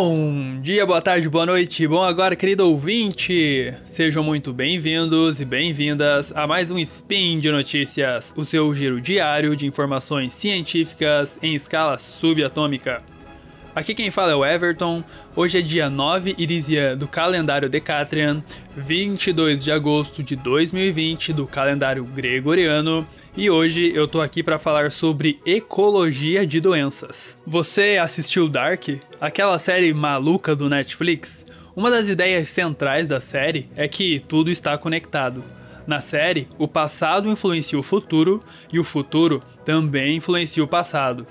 Bom dia, boa tarde, boa noite, bom agora, querido ouvinte! Sejam muito bem-vindos e bem-vindas a mais um Spin de Notícias, o seu giro diário de informações científicas em escala subatômica. Aqui quem fala é o Everton. Hoje é dia 9 Irisia do calendário Decatrian, 22 de agosto de 2020 do calendário Gregoriano, e hoje eu tô aqui para falar sobre ecologia de doenças. Você assistiu Dark? Aquela série maluca do Netflix? Uma das ideias centrais da série é que tudo está conectado. Na série, o passado influencia o futuro e o futuro também influencia o passado.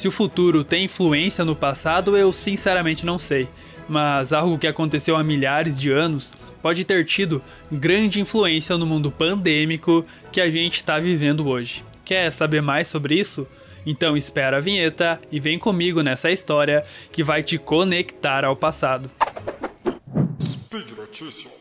Se o futuro tem influência no passado, eu sinceramente não sei, mas algo que aconteceu há milhares de anos pode ter tido grande influência no mundo pandêmico que a gente está vivendo hoje. Quer saber mais sobre isso? Então espera a vinheta e vem comigo nessa história que vai te conectar ao passado. Speed Notícias.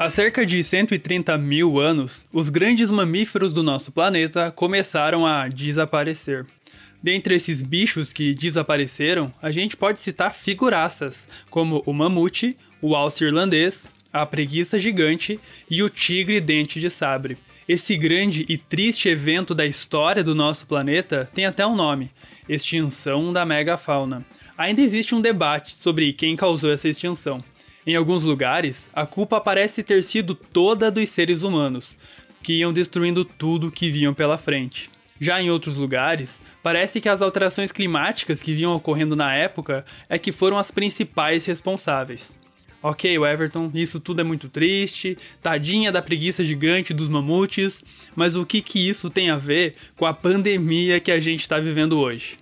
Há cerca de 130 mil anos, os grandes mamíferos do nosso planeta começaram a desaparecer. Dentre esses bichos que desapareceram, a gente pode citar figuraças, como o mamute, o alce irlandês, a preguiça gigante e o tigre dente de sabre. Esse grande e triste evento da história do nosso planeta tem até um nome: extinção da megafauna. Ainda existe um debate sobre quem causou essa extinção. Em alguns lugares, a culpa parece ter sido toda dos seres humanos, que iam destruindo tudo que vinham pela frente. Já em outros lugares, parece que as alterações climáticas que vinham ocorrendo na época é que foram as principais responsáveis. Ok, Everton, isso tudo é muito triste, tadinha da preguiça gigante dos mamutes, mas o que, que isso tem a ver com a pandemia que a gente está vivendo hoje?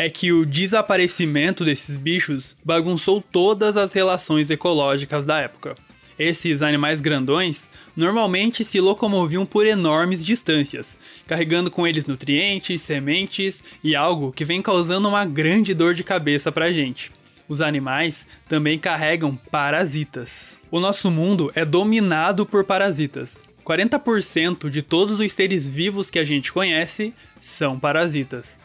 É que o desaparecimento desses bichos bagunçou todas as relações ecológicas da época. Esses animais grandões normalmente se locomoviam por enormes distâncias, carregando com eles nutrientes, sementes e algo que vem causando uma grande dor de cabeça pra gente. Os animais também carregam parasitas. O nosso mundo é dominado por parasitas. 40% de todos os seres vivos que a gente conhece são parasitas.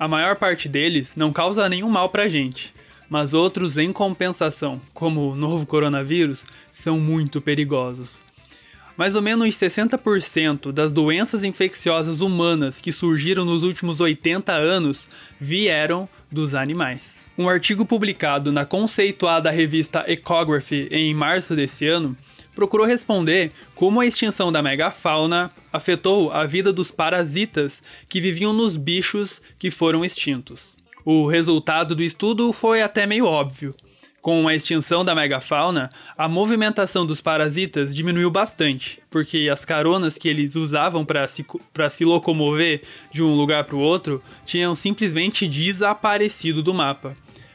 A maior parte deles não causa nenhum mal pra gente, mas outros, em compensação, como o novo coronavírus, são muito perigosos. Mais ou menos 60% das doenças infecciosas humanas que surgiram nos últimos 80 anos vieram dos animais. Um artigo publicado na conceituada revista Ecography em março desse ano procurou responder como a extinção da megafauna afetou a vida dos parasitas que viviam nos bichos que foram extintos. O resultado do estudo foi até meio óbvio. Com a extinção da megafauna, a movimentação dos parasitas diminuiu bastante, porque as caronas que eles usavam para se, se locomover de um lugar para o outro tinham simplesmente desaparecido do mapa.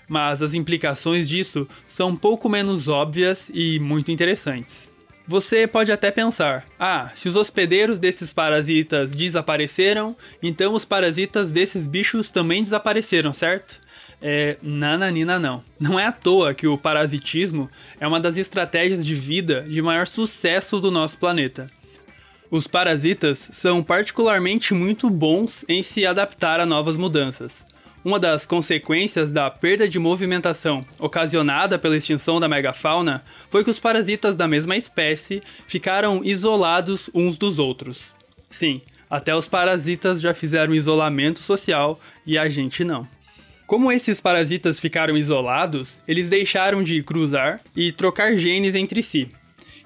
Mas as implicações disso são pouco menos óbvias e muito interessantes. Você pode até pensar: ah, se os hospedeiros desses parasitas desapareceram, então os parasitas desses bichos também desapareceram, certo? É, nananina não. Não é à toa que o parasitismo é uma das estratégias de vida de maior sucesso do nosso planeta. Os parasitas são particularmente muito bons em se adaptar a novas mudanças. Uma das consequências da perda de movimentação ocasionada pela extinção da megafauna foi que os parasitas da mesma espécie ficaram isolados uns dos outros. Sim, até os parasitas já fizeram isolamento social e a gente não. Como esses parasitas ficaram isolados, eles deixaram de cruzar e trocar genes entre si.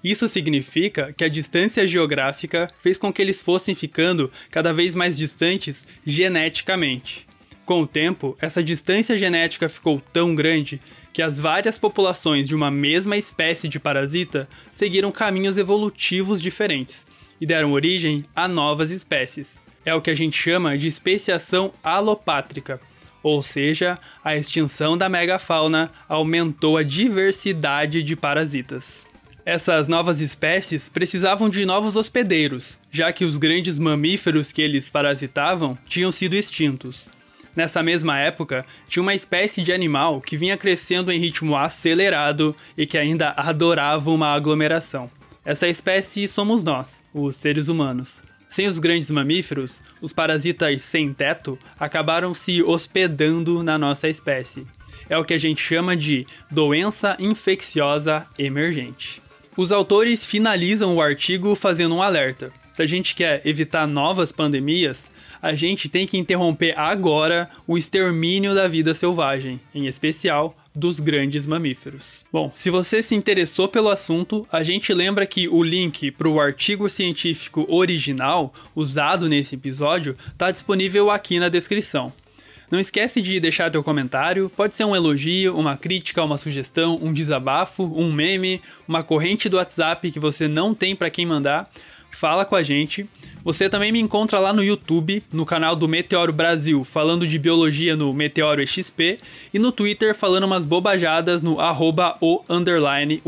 Isso significa que a distância geográfica fez com que eles fossem ficando cada vez mais distantes geneticamente. Com o tempo, essa distância genética ficou tão grande que as várias populações de uma mesma espécie de parasita seguiram caminhos evolutivos diferentes e deram origem a novas espécies. É o que a gente chama de especiação alopátrica, ou seja, a extinção da megafauna aumentou a diversidade de parasitas. Essas novas espécies precisavam de novos hospedeiros, já que os grandes mamíferos que eles parasitavam tinham sido extintos. Nessa mesma época, tinha uma espécie de animal que vinha crescendo em ritmo acelerado e que ainda adorava uma aglomeração. Essa espécie somos nós, os seres humanos. Sem os grandes mamíferos, os parasitas sem teto acabaram se hospedando na nossa espécie. É o que a gente chama de doença infecciosa emergente. Os autores finalizam o artigo fazendo um alerta. Se a gente quer evitar novas pandemias, a gente tem que interromper agora o extermínio da vida selvagem, em especial dos grandes mamíferos. Bom, se você se interessou pelo assunto, a gente lembra que o link para o artigo científico original usado nesse episódio está disponível aqui na descrição. Não esquece de deixar teu comentário, pode ser um elogio, uma crítica, uma sugestão, um desabafo, um meme, uma corrente do WhatsApp que você não tem para quem mandar. Fala com a gente. Você também me encontra lá no YouTube, no canal do Meteoro Brasil, falando de biologia no Meteoro XP, e no Twitter falando umas bobajadas no arroba o underline.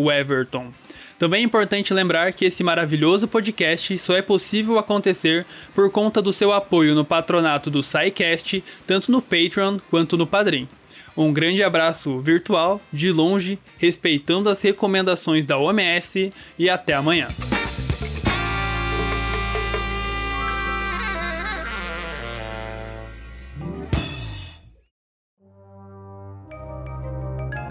Também é importante lembrar que esse maravilhoso podcast só é possível acontecer por conta do seu apoio no patronato do SciCast, tanto no Patreon quanto no Padrim. Um grande abraço virtual, de longe, respeitando as recomendações da OMS e até amanhã.